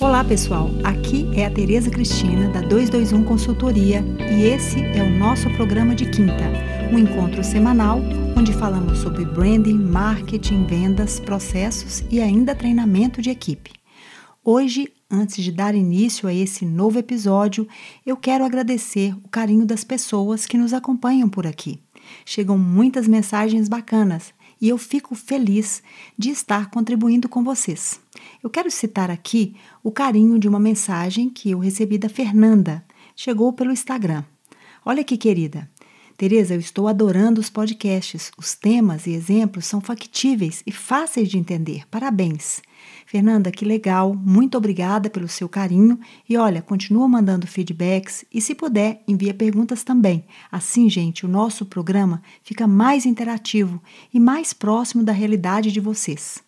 Olá pessoal, aqui é a Tereza Cristina da 221 Consultoria e esse é o nosso programa de quinta, um encontro semanal onde falamos sobre branding, marketing, vendas, processos e ainda treinamento de equipe. Hoje, antes de dar início a esse novo episódio, eu quero agradecer o carinho das pessoas que nos acompanham por aqui. Chegam muitas mensagens bacanas e eu fico feliz de estar contribuindo com vocês. Eu quero citar aqui o carinho de uma mensagem que eu recebi da Fernanda. Chegou pelo Instagram. Olha que querida. Tereza, eu estou adorando os podcasts. Os temas e exemplos são factíveis e fáceis de entender. Parabéns. Fernanda, que legal. Muito obrigada pelo seu carinho e olha, continua mandando feedbacks e se puder, envia perguntas também. Assim, gente, o nosso programa fica mais interativo e mais próximo da realidade de vocês.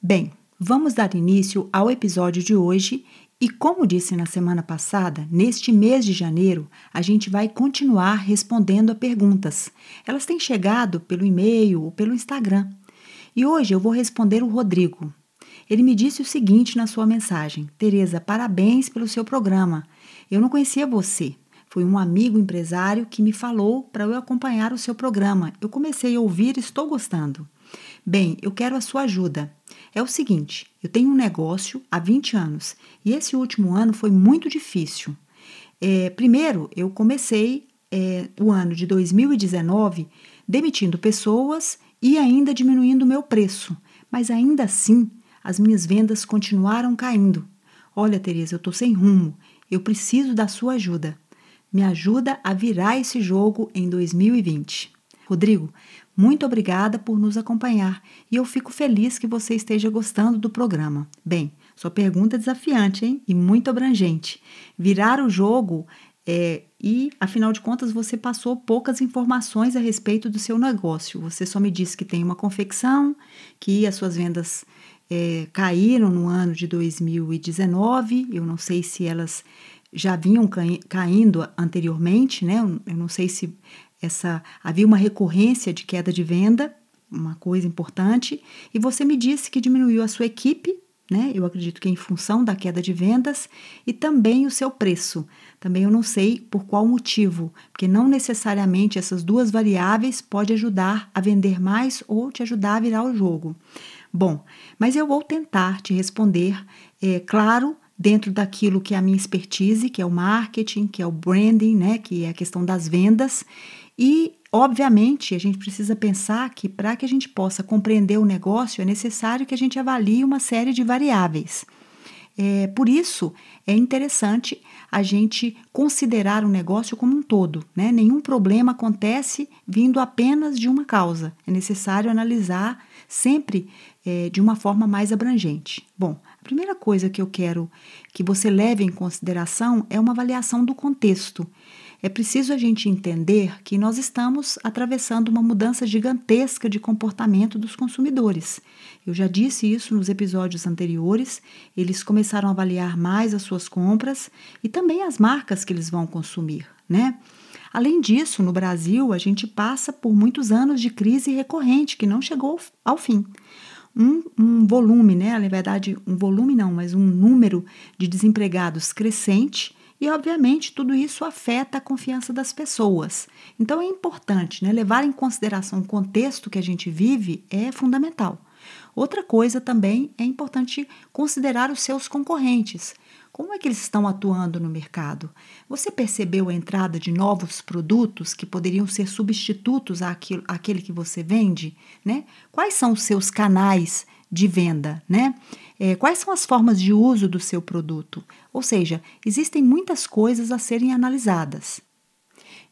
Bem, vamos dar início ao episódio de hoje e como disse na semana passada, neste mês de janeiro, a gente vai continuar respondendo a perguntas. Elas têm chegado pelo e-mail ou pelo Instagram. E hoje eu vou responder o Rodrigo. Ele me disse o seguinte na sua mensagem: Tereza, parabéns pelo seu programa. Eu não conhecia você. Foi um amigo empresário que me falou para eu acompanhar o seu programa. Eu comecei a ouvir e estou gostando. Bem, eu quero a sua ajuda. É o seguinte: eu tenho um negócio há 20 anos e esse último ano foi muito difícil. É, primeiro, eu comecei é, o ano de 2019 demitindo pessoas e ainda diminuindo o meu preço, mas ainda assim as minhas vendas continuaram caindo. Olha, Tereza, eu estou sem rumo, eu preciso da sua ajuda. Me ajuda a virar esse jogo em 2020. Rodrigo, muito obrigada por nos acompanhar e eu fico feliz que você esteja gostando do programa. Bem, sua pergunta é desafiante, hein? E muito abrangente. Virar o jogo é, e, afinal de contas, você passou poucas informações a respeito do seu negócio. Você só me disse que tem uma confecção, que as suas vendas é, caíram no ano de 2019. Eu não sei se elas já vinham caindo anteriormente, né? Eu não sei se essa havia uma recorrência de queda de venda, uma coisa importante, e você me disse que diminuiu a sua equipe, né? Eu acredito que em função da queda de vendas e também o seu preço. Também eu não sei por qual motivo, porque não necessariamente essas duas variáveis pode ajudar a vender mais ou te ajudar a virar o jogo. Bom, mas eu vou tentar te responder, é claro, dentro daquilo que é a minha expertise, que é o marketing, que é o branding, né, que é a questão das vendas, e, obviamente, a gente precisa pensar que para que a gente possa compreender o negócio é necessário que a gente avalie uma série de variáveis. É, por isso, é interessante a gente considerar o negócio como um todo. Né? Nenhum problema acontece vindo apenas de uma causa. É necessário analisar sempre é, de uma forma mais abrangente. Bom, a primeira coisa que eu quero que você leve em consideração é uma avaliação do contexto. É preciso a gente entender que nós estamos atravessando uma mudança gigantesca de comportamento dos consumidores. Eu já disse isso nos episódios anteriores. Eles começaram a avaliar mais as suas compras e também as marcas que eles vão consumir, né? Além disso, no Brasil, a gente passa por muitos anos de crise recorrente que não chegou ao fim. Um, um, volume, né? Na verdade, um volume não, mas um número de desempregados crescente e, obviamente, tudo isso afeta a confiança das pessoas. Então, é importante né, levar em consideração o contexto que a gente vive é fundamental. Outra coisa também é importante considerar os seus concorrentes. Como é que eles estão atuando no mercado? Você percebeu a entrada de novos produtos que poderiam ser substitutos àquilo, àquele que você vende? Né? Quais são os seus canais de venda, né? É, quais são as formas de uso do seu produto? Ou seja, existem muitas coisas a serem analisadas.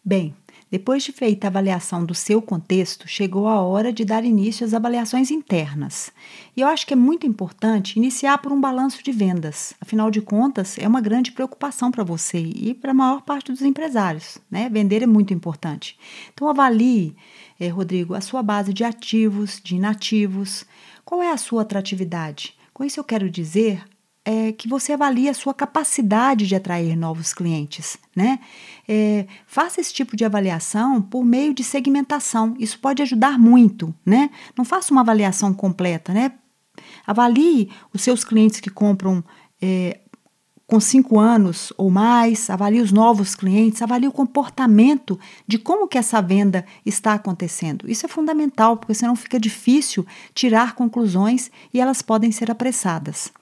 Bem, depois de feita a avaliação do seu contexto, chegou a hora de dar início às avaliações internas. E eu acho que é muito importante iniciar por um balanço de vendas. Afinal de contas, é uma grande preocupação para você e para a maior parte dos empresários. Né? Vender é muito importante. Então, avalie, eh, Rodrigo, a sua base de ativos, de inativos, qual é a sua atratividade? Com isso eu quero dizer é, que você avalie a sua capacidade de atrair novos clientes, né? É, faça esse tipo de avaliação por meio de segmentação. Isso pode ajudar muito, né? Não faça uma avaliação completa, né? Avalie os seus clientes que compram é, com cinco anos ou mais, avalie os novos clientes, avalie o comportamento de como que essa venda está acontecendo. Isso é fundamental, porque senão fica difícil tirar conclusões e elas podem ser apressadas.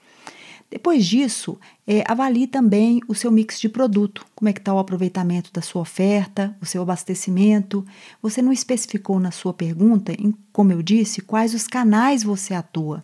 Depois disso, é, avalie também o seu mix de produto, como é que está o aproveitamento da sua oferta, o seu abastecimento. Você não especificou na sua pergunta, em, como eu disse, quais os canais você atua.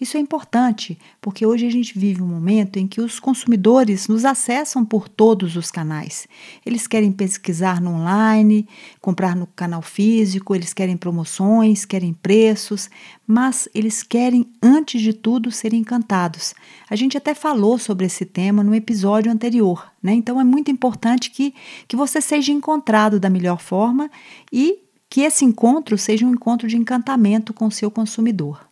Isso é importante, porque hoje a gente vive um momento em que os consumidores nos acessam por todos os canais. Eles querem pesquisar no online, comprar no canal físico, eles querem promoções, querem preços, mas eles querem, antes de tudo, ser encantados. A gente até falou sobre esse tema no episódio anterior, né? Então é muito importante que, que você seja encontrado da melhor forma e que esse encontro seja um encontro de encantamento com o seu consumidor.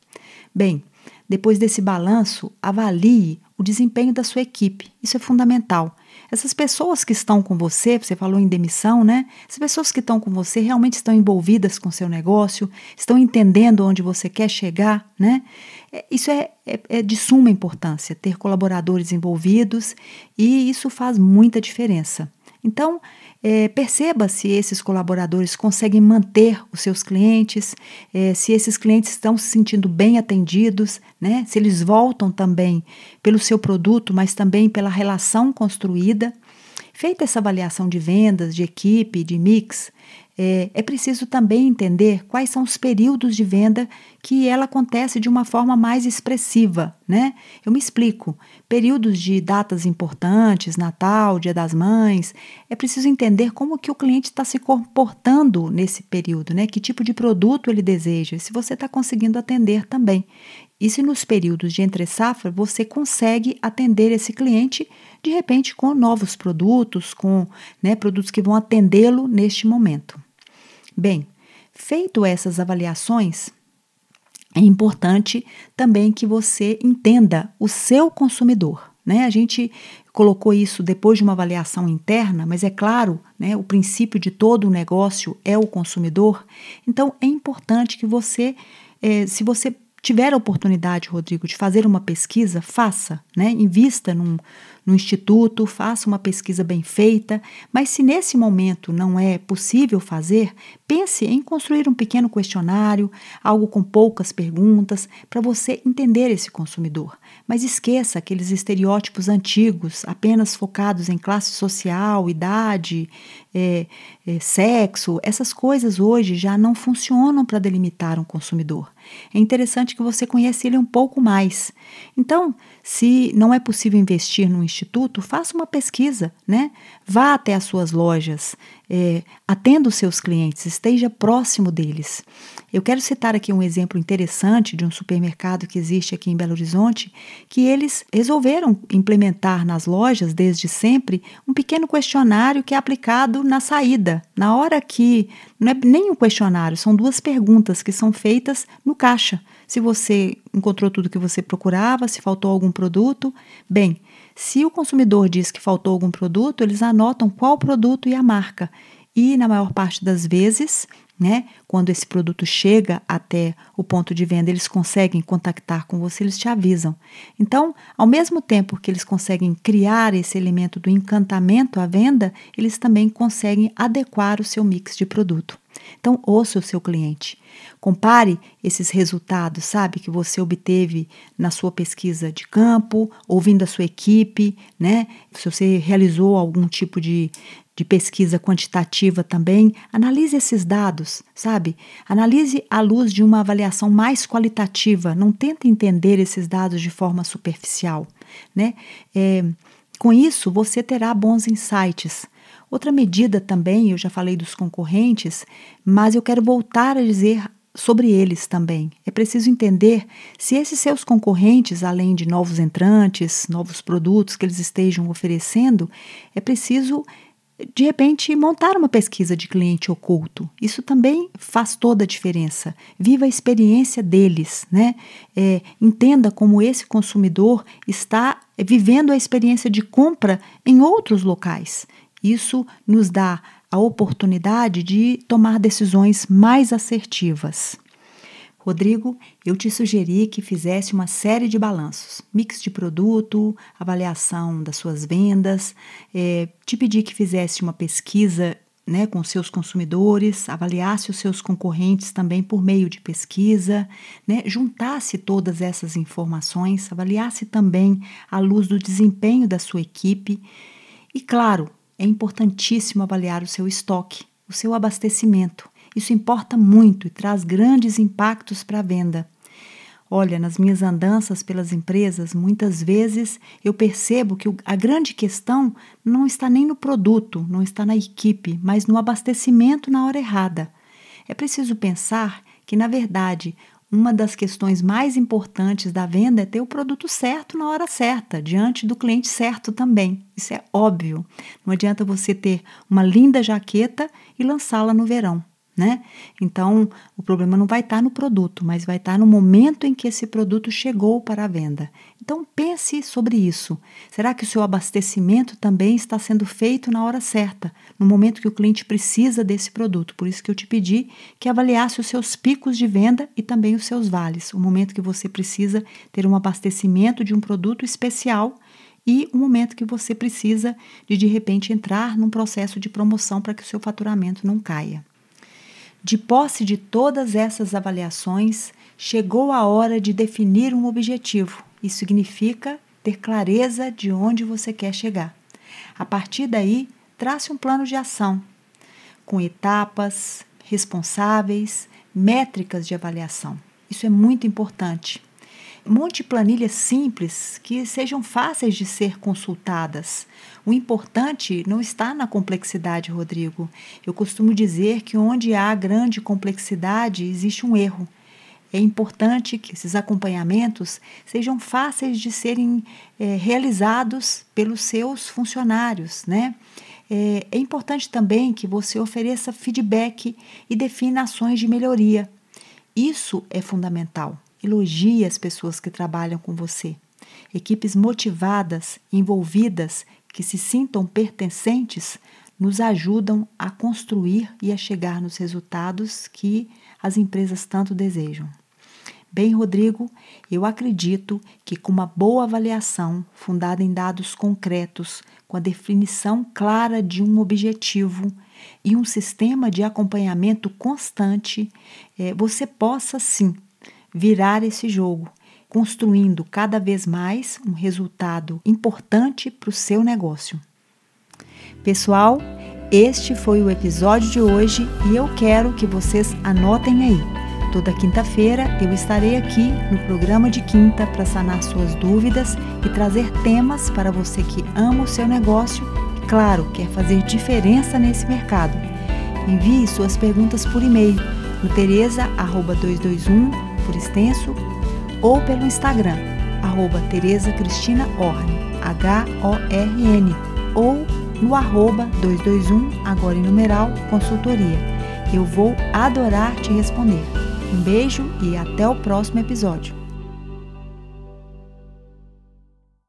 Bem, depois desse balanço, avalie o desempenho da sua equipe. Isso é fundamental. Essas pessoas que estão com você, você falou em demissão, né? Essas pessoas que estão com você realmente estão envolvidas com seu negócio, estão entendendo onde você quer chegar, né? É, isso é, é, é de suma importância, ter colaboradores envolvidos e isso faz muita diferença. Então, é, perceba se esses colaboradores conseguem manter os seus clientes, é, se esses clientes estão se sentindo bem atendidos, né? se eles voltam também pelo seu produto, mas também pela relação construída. Feita essa avaliação de vendas, de equipe, de mix, é, é preciso também entender quais são os períodos de venda que ela acontece de uma forma mais expressiva, né? Eu me explico. Períodos de datas importantes, Natal, Dia das Mães, é preciso entender como que o cliente está se comportando nesse período, né? Que tipo de produto ele deseja, se você está conseguindo atender também. E se nos períodos de entre safra você consegue atender esse cliente de repente com novos produtos, com né, produtos que vão atendê-lo neste momento. Bem, feito essas avaliações, é importante também que você entenda o seu consumidor. Né? A gente colocou isso depois de uma avaliação interna, mas é claro, né, o princípio de todo o negócio é o consumidor. Então é importante que você, é, se você tiver a oportunidade, Rodrigo, de fazer uma pesquisa, faça, né? Invista num, no instituto, faça uma pesquisa bem feita, mas se nesse momento não é possível fazer, pense em construir um pequeno questionário, algo com poucas perguntas, para você entender esse consumidor. Mas esqueça aqueles estereótipos antigos, apenas focados em classe social, idade, é, é, sexo. Essas coisas hoje já não funcionam para delimitar um consumidor. É interessante que você conheça ele um pouco mais. Então, se não é possível investir no instituto, faça uma pesquisa, né? Vá até as suas lojas, é, atenda os seus clientes, esteja próximo deles. Eu quero citar aqui um exemplo interessante de um supermercado que existe aqui em Belo Horizonte, que eles resolveram implementar nas lojas, desde sempre, um pequeno questionário que é aplicado na saída, na hora que. Não é nem um questionário, são duas perguntas que são feitas no caixa se você encontrou tudo que você procurava, se faltou algum produto. Bem, se o consumidor diz que faltou algum produto, eles anotam qual produto e a marca. E na maior parte das vezes, né, quando esse produto chega até o ponto de venda, eles conseguem contactar com você, eles te avisam. Então, ao mesmo tempo que eles conseguem criar esse elemento do encantamento à venda, eles também conseguem adequar o seu mix de produto. Então, ouça o seu cliente. Compare esses resultados, sabe, que você obteve na sua pesquisa de campo, ouvindo a sua equipe, né? Se você realizou algum tipo de, de pesquisa quantitativa também, analise esses dados, sabe? Analise à luz de uma avaliação mais qualitativa. Não tente entender esses dados de forma superficial, né? É, com isso, você terá bons insights Outra medida também, eu já falei dos concorrentes, mas eu quero voltar a dizer sobre eles também. É preciso entender se esses seus concorrentes, além de novos entrantes, novos produtos que eles estejam oferecendo, é preciso de repente montar uma pesquisa de cliente oculto. Isso também faz toda a diferença. Viva a experiência deles, né? É, entenda como esse consumidor está vivendo a experiência de compra em outros locais. Isso nos dá a oportunidade de tomar decisões mais assertivas. Rodrigo, eu te sugeri que fizesse uma série de balanços, mix de produto, avaliação das suas vendas, é, te pedi que fizesse uma pesquisa né, com seus consumidores, avaliasse os seus concorrentes também por meio de pesquisa, né, juntasse todas essas informações, avaliasse também a luz do desempenho da sua equipe e, claro, é importantíssimo avaliar o seu estoque, o seu abastecimento. Isso importa muito e traz grandes impactos para a venda. Olha, nas minhas andanças pelas empresas, muitas vezes eu percebo que a grande questão não está nem no produto, não está na equipe, mas no abastecimento na hora errada. É preciso pensar que, na verdade, uma das questões mais importantes da venda é ter o produto certo na hora certa, diante do cliente certo também. Isso é óbvio. Não adianta você ter uma linda jaqueta e lançá-la no verão né? Então, o problema não vai estar tá no produto, mas vai estar tá no momento em que esse produto chegou para a venda. Então, pense sobre isso. Será que o seu abastecimento também está sendo feito na hora certa, no momento que o cliente precisa desse produto? Por isso que eu te pedi que avaliasse os seus picos de venda e também os seus vales, o momento que você precisa ter um abastecimento de um produto especial e o momento que você precisa de de repente entrar num processo de promoção para que o seu faturamento não caia. De posse de todas essas avaliações, chegou a hora de definir um objetivo. Isso significa ter clareza de onde você quer chegar. A partir daí, trace um plano de ação com etapas, responsáveis, métricas de avaliação. Isso é muito importante. Monte planilhas simples que sejam fáceis de ser consultadas. O importante não está na complexidade, Rodrigo. Eu costumo dizer que onde há grande complexidade existe um erro. É importante que esses acompanhamentos sejam fáceis de serem é, realizados pelos seus funcionários, né? É, é importante também que você ofereça feedback e defina ações de melhoria. Isso é fundamental. Elogie as pessoas que trabalham com você. Equipes motivadas, envolvidas, que se sintam pertencentes, nos ajudam a construir e a chegar nos resultados que as empresas tanto desejam. Bem, Rodrigo, eu acredito que com uma boa avaliação, fundada em dados concretos, com a definição clara de um objetivo e um sistema de acompanhamento constante, eh, você possa sim virar esse jogo, construindo cada vez mais um resultado importante para o seu negócio. Pessoal, este foi o episódio de hoje e eu quero que vocês anotem aí. Toda quinta-feira eu estarei aqui no programa de quinta para sanar suas dúvidas e trazer temas para você que ama o seu negócio e, claro, quer fazer diferença nesse mercado. Envie suas perguntas por e-mail no tereza@221 extenso, ou pelo Instagram, arroba Tereza Cristina H-O-R-N, ou no arroba 221, agora em numeral, consultoria. Eu vou adorar te responder. Um beijo e até o próximo episódio.